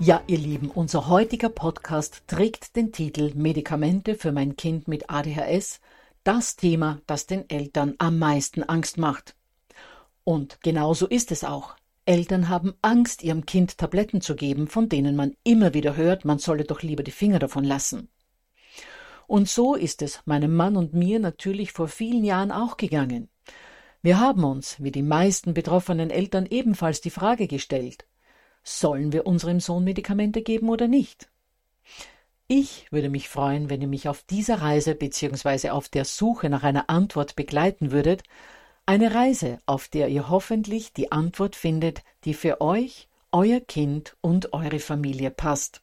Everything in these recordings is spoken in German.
Ja, ihr Lieben, unser heutiger Podcast trägt den Titel Medikamente für mein Kind mit ADHS, das Thema, das den Eltern am meisten Angst macht. Und genauso ist es auch. Eltern haben Angst, ihrem Kind Tabletten zu geben, von denen man immer wieder hört, man solle doch lieber die Finger davon lassen. Und so ist es meinem Mann und mir natürlich vor vielen Jahren auch gegangen. Wir haben uns, wie die meisten betroffenen Eltern, ebenfalls die Frage gestellt, Sollen wir unserem Sohn Medikamente geben oder nicht? Ich würde mich freuen, wenn ihr mich auf dieser Reise bzw. auf der Suche nach einer Antwort begleiten würdet, eine Reise, auf der ihr hoffentlich die Antwort findet, die für euch, euer Kind und eure Familie passt.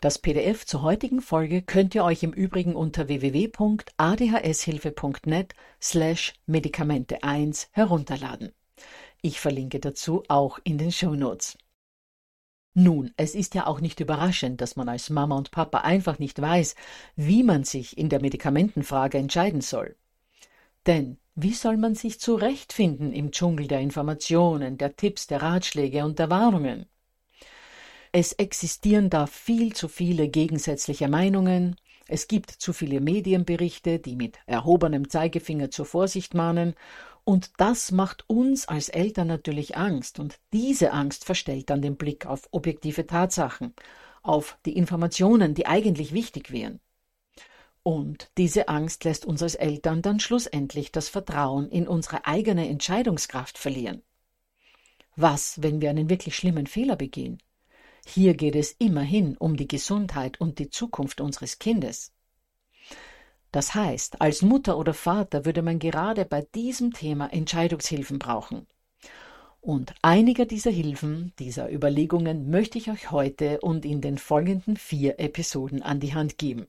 Das PDF zur heutigen Folge könnt ihr euch im Übrigen unter www.adhshilfe.net slash Medikamente 1 herunterladen. Ich verlinke dazu auch in den Show Notes. Nun, es ist ja auch nicht überraschend, dass man als Mama und Papa einfach nicht weiß, wie man sich in der Medikamentenfrage entscheiden soll. Denn wie soll man sich zurechtfinden im Dschungel der Informationen, der Tipps, der Ratschläge und der Warnungen? Es existieren da viel zu viele gegensätzliche Meinungen, es gibt zu viele Medienberichte, die mit erhobenem Zeigefinger zur Vorsicht mahnen, und das macht uns als Eltern natürlich Angst, und diese Angst verstellt dann den Blick auf objektive Tatsachen, auf die Informationen, die eigentlich wichtig wären. Und diese Angst lässt uns als Eltern dann schlussendlich das Vertrauen in unsere eigene Entscheidungskraft verlieren. Was, wenn wir einen wirklich schlimmen Fehler begehen? Hier geht es immerhin um die Gesundheit und die Zukunft unseres Kindes. Das heißt, als Mutter oder Vater würde man gerade bei diesem Thema Entscheidungshilfen brauchen. Und einige dieser Hilfen, dieser Überlegungen möchte ich euch heute und in den folgenden vier Episoden an die Hand geben.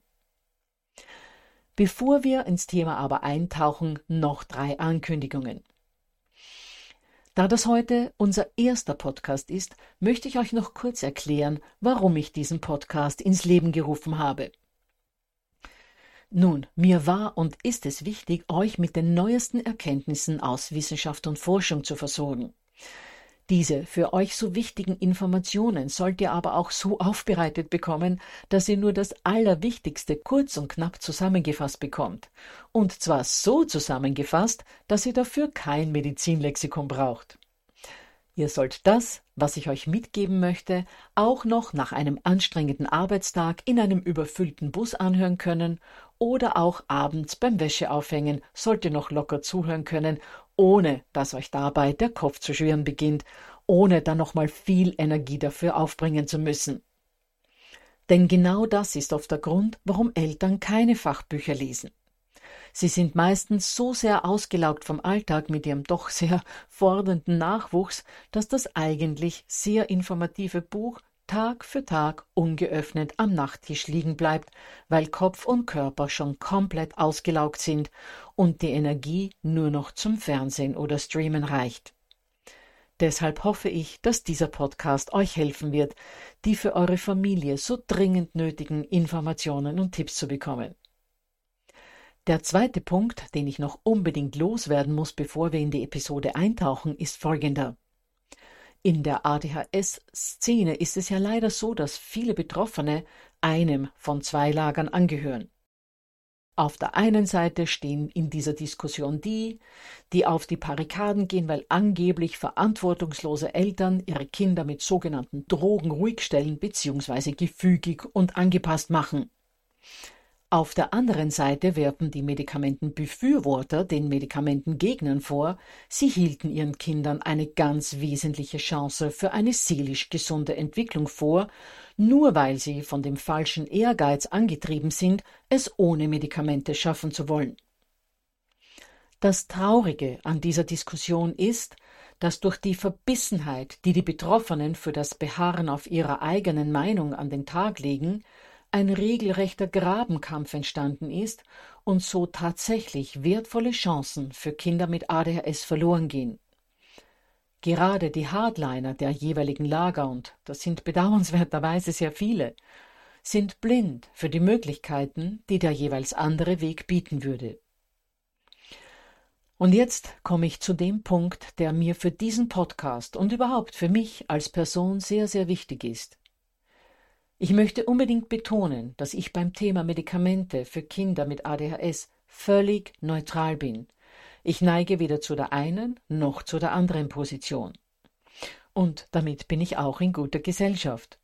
Bevor wir ins Thema aber eintauchen, noch drei Ankündigungen. Da das heute unser erster Podcast ist, möchte ich euch noch kurz erklären, warum ich diesen Podcast ins Leben gerufen habe. Nun, mir war und ist es wichtig, euch mit den neuesten Erkenntnissen aus Wissenschaft und Forschung zu versorgen. Diese für euch so wichtigen Informationen sollt ihr aber auch so aufbereitet bekommen, dass ihr nur das Allerwichtigste kurz und knapp zusammengefasst bekommt. Und zwar so zusammengefasst, dass ihr dafür kein Medizinlexikon braucht. Ihr sollt das, was ich euch mitgeben möchte, auch noch nach einem anstrengenden Arbeitstag in einem überfüllten Bus anhören können oder auch abends beim Wäscheaufhängen sollt ihr noch locker zuhören können, ohne dass euch dabei der Kopf zu schwirren beginnt, ohne dann nochmal viel Energie dafür aufbringen zu müssen. Denn genau das ist oft der Grund, warum Eltern keine Fachbücher lesen. Sie sind meistens so sehr ausgelaugt vom Alltag mit ihrem doch sehr fordernden Nachwuchs, dass das eigentlich sehr informative Buch Tag für Tag ungeöffnet am Nachttisch liegen bleibt, weil Kopf und Körper schon komplett ausgelaugt sind und die Energie nur noch zum Fernsehen oder Streamen reicht. Deshalb hoffe ich, dass dieser Podcast euch helfen wird, die für eure Familie so dringend nötigen Informationen und Tipps zu bekommen. Der zweite Punkt, den ich noch unbedingt loswerden muss, bevor wir in die Episode eintauchen, ist folgender. In der ADHS-Szene ist es ja leider so, dass viele Betroffene einem von zwei Lagern angehören. Auf der einen Seite stehen in dieser Diskussion die, die auf die Barrikaden gehen, weil angeblich verantwortungslose Eltern ihre Kinder mit sogenannten Drogen ruhigstellen bzw. gefügig und angepasst machen. Auf der anderen Seite werfen die Medikamentenbefürworter den Medikamentengegnern vor, sie hielten ihren Kindern eine ganz wesentliche Chance für eine seelisch gesunde Entwicklung vor, nur weil sie von dem falschen Ehrgeiz angetrieben sind, es ohne Medikamente schaffen zu wollen. Das Traurige an dieser Diskussion ist, dass durch die Verbissenheit, die die Betroffenen für das Beharren auf ihrer eigenen Meinung an den Tag legen, ein regelrechter Grabenkampf entstanden ist und so tatsächlich wertvolle Chancen für Kinder mit ADHS verloren gehen. Gerade die Hardliner der jeweiligen Lager, und das sind bedauernswerterweise sehr viele, sind blind für die Möglichkeiten, die der jeweils andere Weg bieten würde. Und jetzt komme ich zu dem Punkt, der mir für diesen Podcast und überhaupt für mich als Person sehr, sehr wichtig ist. Ich möchte unbedingt betonen, dass ich beim Thema Medikamente für Kinder mit ADHS völlig neutral bin. Ich neige weder zu der einen noch zu der anderen Position. Und damit bin ich auch in guter Gesellschaft.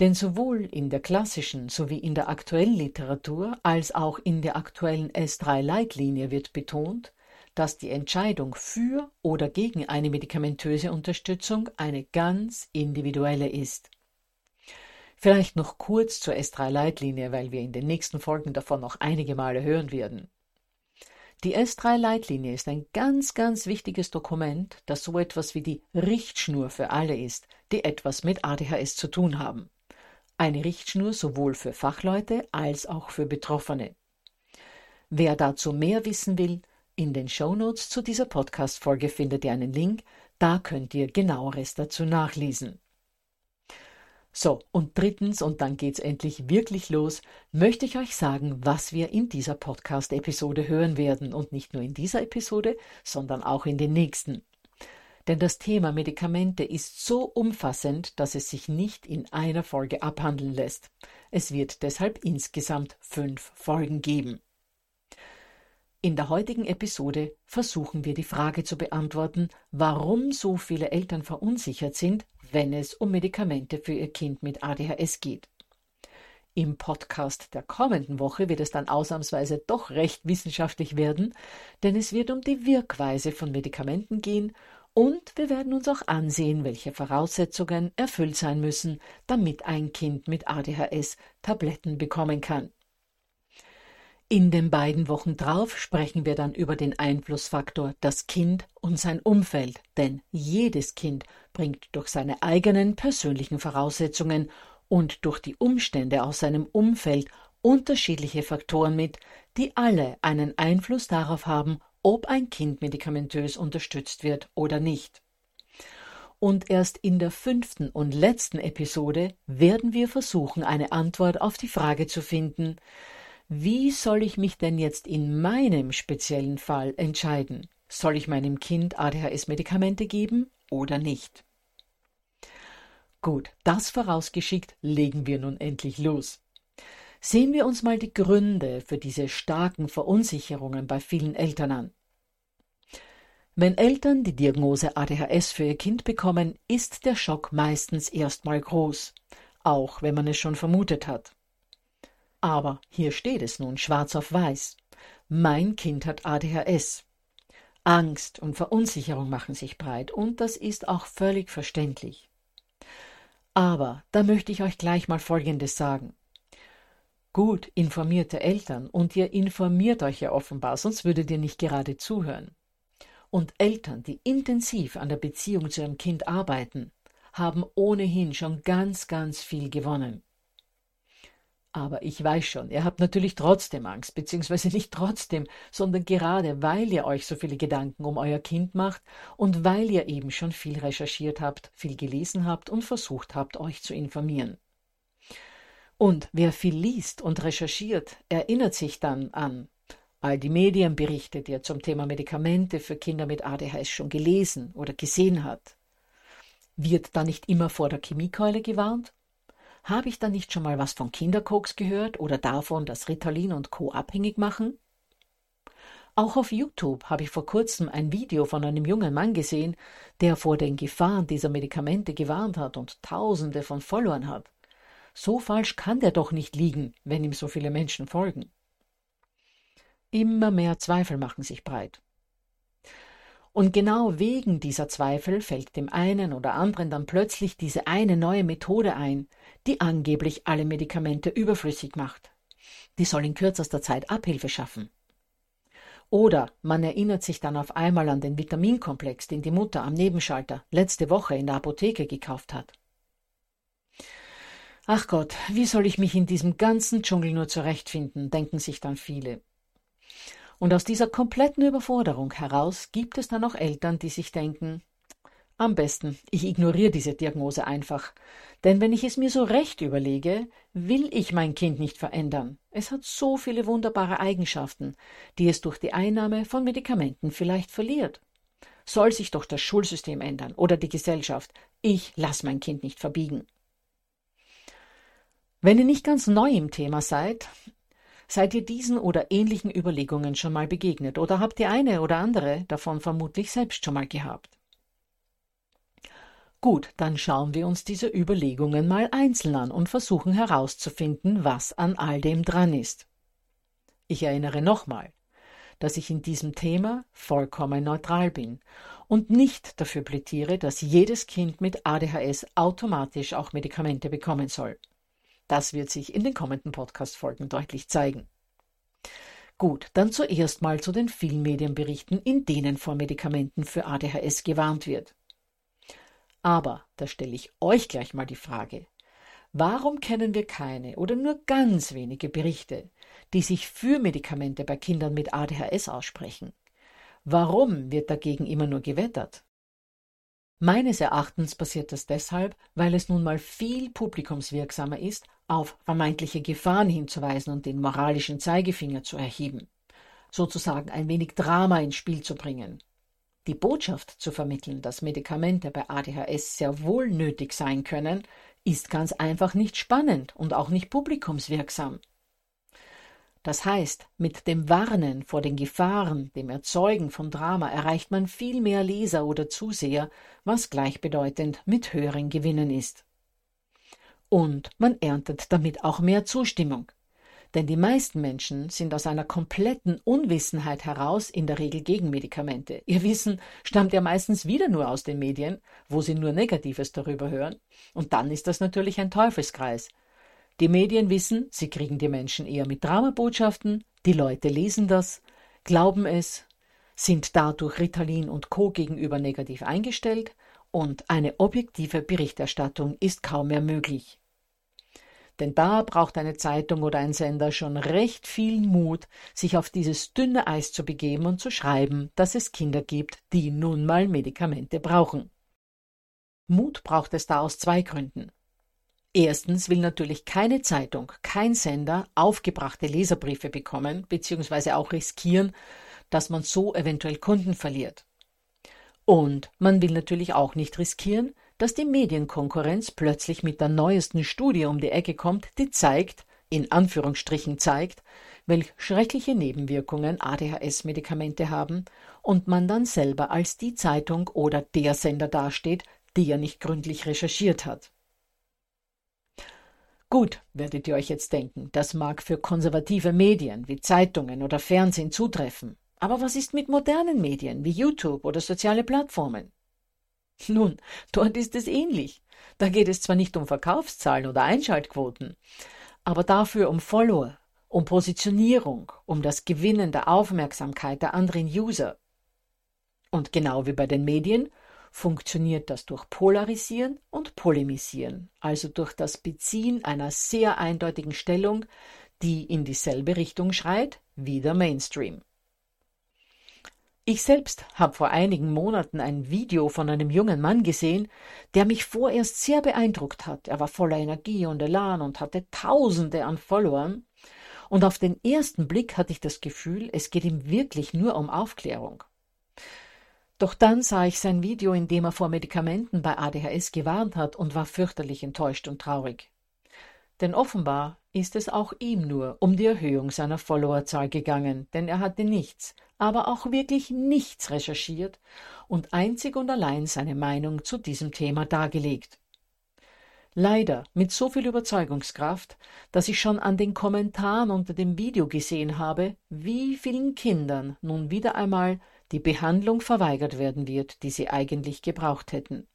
Denn sowohl in der klassischen sowie in der aktuellen Literatur als auch in der aktuellen S3-Leitlinie wird betont, dass die Entscheidung für oder gegen eine medikamentöse Unterstützung eine ganz individuelle ist. Vielleicht noch kurz zur S3-Leitlinie, weil wir in den nächsten Folgen davon noch einige Male hören werden. Die S3-Leitlinie ist ein ganz, ganz wichtiges Dokument, das so etwas wie die Richtschnur für alle ist, die etwas mit ADHS zu tun haben. Eine Richtschnur sowohl für Fachleute als auch für Betroffene. Wer dazu mehr wissen will, in den Shownotes zu dieser Podcast-Folge findet ihr einen Link, da könnt ihr genaueres dazu nachlesen. So, und drittens, und dann geht's endlich wirklich los, möchte ich euch sagen, was wir in dieser Podcast-Episode hören werden. Und nicht nur in dieser Episode, sondern auch in den nächsten. Denn das Thema Medikamente ist so umfassend, dass es sich nicht in einer Folge abhandeln lässt. Es wird deshalb insgesamt fünf Folgen geben. In der heutigen Episode versuchen wir die Frage zu beantworten, warum so viele Eltern verunsichert sind, wenn es um Medikamente für ihr Kind mit ADHS geht. Im Podcast der kommenden Woche wird es dann ausnahmsweise doch recht wissenschaftlich werden, denn es wird um die Wirkweise von Medikamenten gehen und wir werden uns auch ansehen, welche Voraussetzungen erfüllt sein müssen, damit ein Kind mit ADHS Tabletten bekommen kann. In den beiden Wochen drauf sprechen wir dann über den Einflussfaktor das Kind und sein Umfeld, denn jedes Kind bringt durch seine eigenen persönlichen Voraussetzungen und durch die Umstände aus seinem Umfeld unterschiedliche Faktoren mit, die alle einen Einfluss darauf haben, ob ein Kind medikamentös unterstützt wird oder nicht. Und erst in der fünften und letzten Episode werden wir versuchen, eine Antwort auf die Frage zu finden, wie soll ich mich denn jetzt in meinem speziellen Fall entscheiden? Soll ich meinem Kind ADHS-Medikamente geben oder nicht? Gut, das vorausgeschickt, legen wir nun endlich los. Sehen wir uns mal die Gründe für diese starken Verunsicherungen bei vielen Eltern an. Wenn Eltern die Diagnose ADHS für ihr Kind bekommen, ist der Schock meistens erstmal groß, auch wenn man es schon vermutet hat. Aber hier steht es nun schwarz auf weiß. Mein Kind hat ADHS. Angst und Verunsicherung machen sich breit, und das ist auch völlig verständlich. Aber da möchte ich euch gleich mal Folgendes sagen. Gut informierte Eltern, und ihr informiert euch ja offenbar, sonst würdet ihr nicht gerade zuhören. Und Eltern, die intensiv an der Beziehung zu ihrem Kind arbeiten, haben ohnehin schon ganz, ganz viel gewonnen. Aber ich weiß schon, ihr habt natürlich trotzdem Angst, beziehungsweise nicht trotzdem, sondern gerade weil ihr euch so viele Gedanken um euer Kind macht und weil ihr eben schon viel recherchiert habt, viel gelesen habt und versucht habt, euch zu informieren. Und wer viel liest und recherchiert, erinnert sich dann an all die Medienberichte, die er zum Thema Medikamente für Kinder mit ADHS schon gelesen oder gesehen hat. Wird da nicht immer vor der Chemiekeule gewarnt? Habe ich da nicht schon mal was von Kinderkoks gehört oder davon, dass Ritalin und Co. abhängig machen? Auch auf YouTube habe ich vor kurzem ein Video von einem jungen Mann gesehen, der vor den Gefahren dieser Medikamente gewarnt hat und Tausende von Followern hat. So falsch kann der doch nicht liegen, wenn ihm so viele Menschen folgen. Immer mehr Zweifel machen sich breit. Und genau wegen dieser Zweifel fällt dem einen oder anderen dann plötzlich diese eine neue Methode ein, die angeblich alle Medikamente überflüssig macht. Die soll in kürzester Zeit Abhilfe schaffen. Oder man erinnert sich dann auf einmal an den Vitaminkomplex, den die Mutter am Nebenschalter letzte Woche in der Apotheke gekauft hat. Ach Gott, wie soll ich mich in diesem ganzen Dschungel nur zurechtfinden, denken sich dann viele. Und aus dieser kompletten Überforderung heraus gibt es dann auch Eltern, die sich denken, am besten, ich ignoriere diese Diagnose einfach. Denn wenn ich es mir so recht überlege, will ich mein Kind nicht verändern. Es hat so viele wunderbare Eigenschaften, die es durch die Einnahme von Medikamenten vielleicht verliert. Soll sich doch das Schulsystem ändern oder die Gesellschaft. Ich lass mein Kind nicht verbiegen. Wenn ihr nicht ganz neu im Thema seid, Seid ihr diesen oder ähnlichen Überlegungen schon mal begegnet oder habt ihr eine oder andere davon vermutlich selbst schon mal gehabt? Gut, dann schauen wir uns diese Überlegungen mal einzeln an und versuchen herauszufinden, was an all dem dran ist. Ich erinnere nochmal, dass ich in diesem Thema vollkommen neutral bin und nicht dafür plädiere, dass jedes Kind mit ADHS automatisch auch Medikamente bekommen soll. Das wird sich in den kommenden Podcast-Folgen deutlich zeigen. Gut, dann zuerst mal zu den vielen Medienberichten, in denen vor Medikamenten für ADHS gewarnt wird. Aber da stelle ich euch gleich mal die Frage, warum kennen wir keine oder nur ganz wenige Berichte, die sich für Medikamente bei Kindern mit ADHS aussprechen? Warum wird dagegen immer nur gewettert? Meines Erachtens passiert das deshalb, weil es nun mal viel publikumswirksamer ist, auf vermeintliche Gefahren hinzuweisen und den moralischen Zeigefinger zu erheben, sozusagen ein wenig Drama ins Spiel zu bringen. Die Botschaft zu vermitteln, dass Medikamente bei ADHS sehr wohl nötig sein können, ist ganz einfach nicht spannend und auch nicht publikumswirksam. Das heißt, mit dem Warnen vor den Gefahren, dem Erzeugen von Drama erreicht man viel mehr Leser oder Zuseher, was gleichbedeutend mit höheren Gewinnen ist. Und man erntet damit auch mehr Zustimmung. Denn die meisten Menschen sind aus einer kompletten Unwissenheit heraus in der Regel gegen Medikamente. Ihr Wissen stammt ja meistens wieder nur aus den Medien, wo sie nur Negatives darüber hören. Und dann ist das natürlich ein Teufelskreis. Die Medien wissen, sie kriegen die Menschen eher mit Dramabotschaften, die Leute lesen das, glauben es, sind dadurch Ritalin und Co. gegenüber negativ eingestellt und eine objektive Berichterstattung ist kaum mehr möglich. Denn da braucht eine Zeitung oder ein Sender schon recht viel Mut, sich auf dieses dünne Eis zu begeben und zu schreiben, dass es Kinder gibt, die nun mal Medikamente brauchen. Mut braucht es da aus zwei Gründen. Erstens will natürlich keine Zeitung, kein Sender aufgebrachte Leserbriefe bekommen, beziehungsweise auch riskieren, dass man so eventuell Kunden verliert. Und man will natürlich auch nicht riskieren, dass die Medienkonkurrenz plötzlich mit der neuesten Studie um die Ecke kommt, die zeigt, in Anführungsstrichen zeigt, welch schreckliche Nebenwirkungen ADHS-Medikamente haben und man dann selber als die Zeitung oder der Sender dasteht, die er nicht gründlich recherchiert hat. Gut, werdet ihr euch jetzt denken, das mag für konservative Medien wie Zeitungen oder Fernsehen zutreffen. Aber was ist mit modernen Medien wie YouTube oder soziale Plattformen? Nun, dort ist es ähnlich. Da geht es zwar nicht um Verkaufszahlen oder Einschaltquoten, aber dafür um Follower, um Positionierung, um das Gewinnen der Aufmerksamkeit der anderen User. Und genau wie bei den Medien funktioniert das durch Polarisieren und Polemisieren, also durch das Beziehen einer sehr eindeutigen Stellung, die in dieselbe Richtung schreit wie der Mainstream. Ich selbst habe vor einigen Monaten ein Video von einem jungen Mann gesehen, der mich vorerst sehr beeindruckt hat. Er war voller Energie und Elan und hatte Tausende an Followern. Und auf den ersten Blick hatte ich das Gefühl, es geht ihm wirklich nur um Aufklärung. Doch dann sah ich sein Video, in dem er vor Medikamenten bei ADHS gewarnt hat und war fürchterlich enttäuscht und traurig. Denn offenbar ist es auch ihm nur um die Erhöhung seiner Followerzahl gegangen, denn er hatte nichts, aber auch wirklich nichts recherchiert und einzig und allein seine Meinung zu diesem Thema dargelegt. Leider mit so viel Überzeugungskraft, dass ich schon an den Kommentaren unter dem Video gesehen habe, wie vielen Kindern nun wieder einmal die Behandlung verweigert werden wird, die sie eigentlich gebraucht hätten.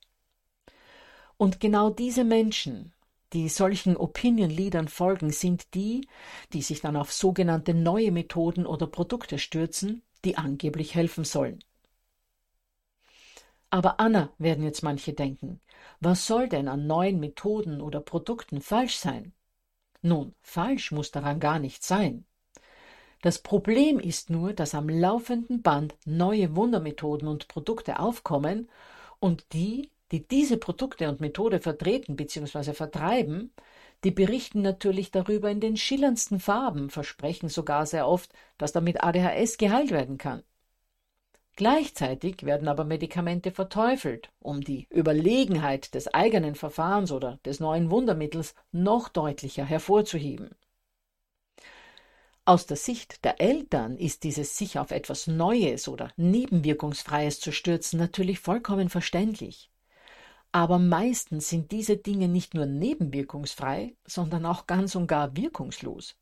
Und genau diese Menschen, die solchen Opinion-Leadern folgen, sind die, die sich dann auf sogenannte neue Methoden oder Produkte stürzen, die angeblich helfen sollen. Aber Anna, werden jetzt manche denken, was soll denn an neuen Methoden oder Produkten falsch sein? Nun, falsch muss daran gar nicht sein. Das Problem ist nur, dass am laufenden Band neue Wundermethoden und Produkte aufkommen und die, die diese Produkte und Methode vertreten bzw. vertreiben, die berichten natürlich darüber in den schillerndsten Farben, versprechen sogar sehr oft, dass damit ADHS geheilt werden kann. Gleichzeitig werden aber Medikamente verteufelt, um die Überlegenheit des eigenen Verfahrens oder des neuen Wundermittels noch deutlicher hervorzuheben. Aus der Sicht der Eltern ist dieses sich auf etwas Neues oder Nebenwirkungsfreies zu stürzen natürlich vollkommen verständlich. Aber meistens sind diese Dinge nicht nur nebenwirkungsfrei, sondern auch ganz und gar wirkungslos.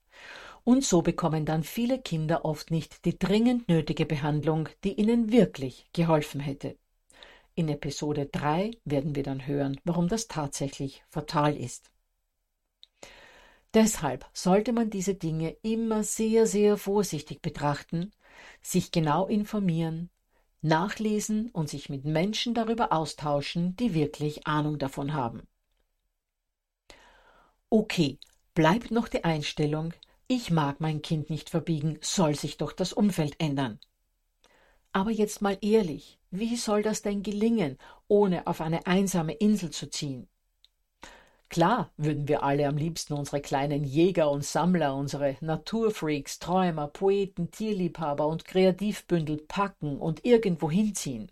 Und so bekommen dann viele Kinder oft nicht die dringend nötige Behandlung, die ihnen wirklich geholfen hätte. In Episode 3 werden wir dann hören, warum das tatsächlich fatal ist. Deshalb sollte man diese Dinge immer sehr, sehr vorsichtig betrachten, sich genau informieren, nachlesen und sich mit Menschen darüber austauschen, die wirklich Ahnung davon haben. Okay, bleibt noch die Einstellung, ich mag mein Kind nicht verbiegen, soll sich doch das Umfeld ändern. Aber jetzt mal ehrlich, wie soll das denn gelingen, ohne auf eine einsame Insel zu ziehen? Klar würden wir alle am liebsten unsere kleinen Jäger und Sammler, unsere Naturfreaks, Träumer, Poeten, Tierliebhaber und Kreativbündel packen und irgendwo hinziehen.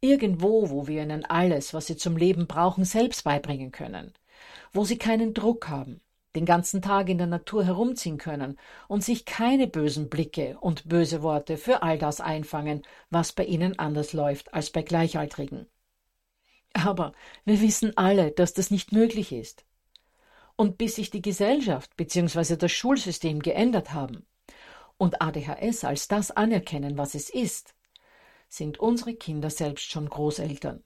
Irgendwo, wo wir ihnen alles, was sie zum Leben brauchen, selbst beibringen können. Wo sie keinen Druck haben, den ganzen Tag in der Natur herumziehen können und sich keine bösen Blicke und böse Worte für all das einfangen, was bei ihnen anders läuft als bei Gleichaltrigen. Aber wir wissen alle, dass das nicht möglich ist. Und bis sich die Gesellschaft bzw. das Schulsystem geändert haben und ADHS als das anerkennen, was es ist, sind unsere Kinder selbst schon Großeltern.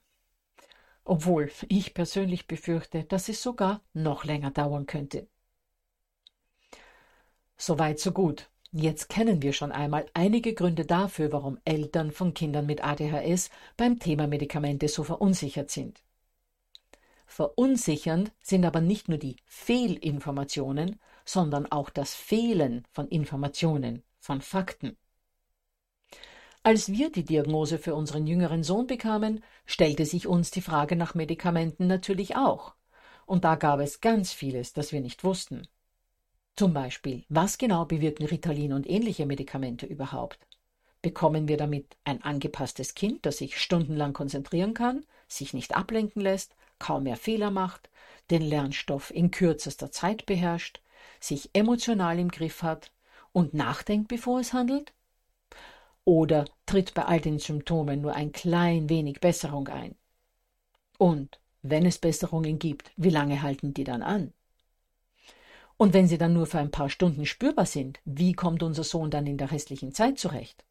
Obwohl ich persönlich befürchte, dass es sogar noch länger dauern könnte. Soweit so gut. Jetzt kennen wir schon einmal einige Gründe dafür, warum Eltern von Kindern mit ADHS beim Thema Medikamente so verunsichert sind. Verunsichernd sind aber nicht nur die Fehlinformationen, sondern auch das Fehlen von Informationen, von Fakten. Als wir die Diagnose für unseren jüngeren Sohn bekamen, stellte sich uns die Frage nach Medikamenten natürlich auch. Und da gab es ganz vieles, das wir nicht wussten. Zum Beispiel, was genau bewirken Ritalin und ähnliche Medikamente überhaupt? Bekommen wir damit ein angepasstes Kind, das sich stundenlang konzentrieren kann, sich nicht ablenken lässt, kaum mehr Fehler macht, den Lernstoff in kürzester Zeit beherrscht, sich emotional im Griff hat und nachdenkt, bevor es handelt? Oder tritt bei all den Symptomen nur ein klein wenig Besserung ein? Und wenn es Besserungen gibt, wie lange halten die dann an? Und wenn sie dann nur für ein paar Stunden spürbar sind, wie kommt unser Sohn dann in der restlichen Zeit zurecht?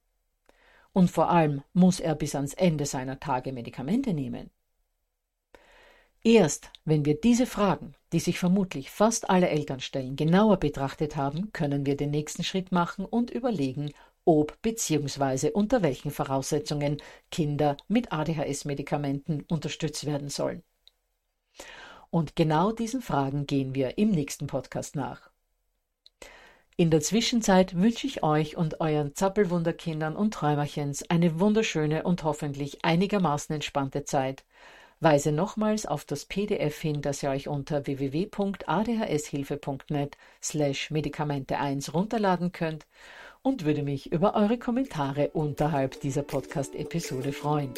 Und vor allem muss er bis ans Ende seiner Tage Medikamente nehmen. Erst wenn wir diese Fragen, die sich vermutlich fast alle Eltern stellen, genauer betrachtet haben, können wir den nächsten Schritt machen und überlegen, ob bzw. unter welchen Voraussetzungen Kinder mit ADHS-Medikamenten unterstützt werden sollen. Und genau diesen Fragen gehen wir im nächsten Podcast nach. In der Zwischenzeit wünsche ich euch und euren Zappelwunderkindern und Träumerchens eine wunderschöne und hoffentlich einigermaßen entspannte Zeit. Weise nochmals auf das PDF hin, das ihr euch unter www.adhshilfe.net slash Medikamente 1 runterladen könnt und würde mich über eure Kommentare unterhalb dieser Podcast-Episode freuen.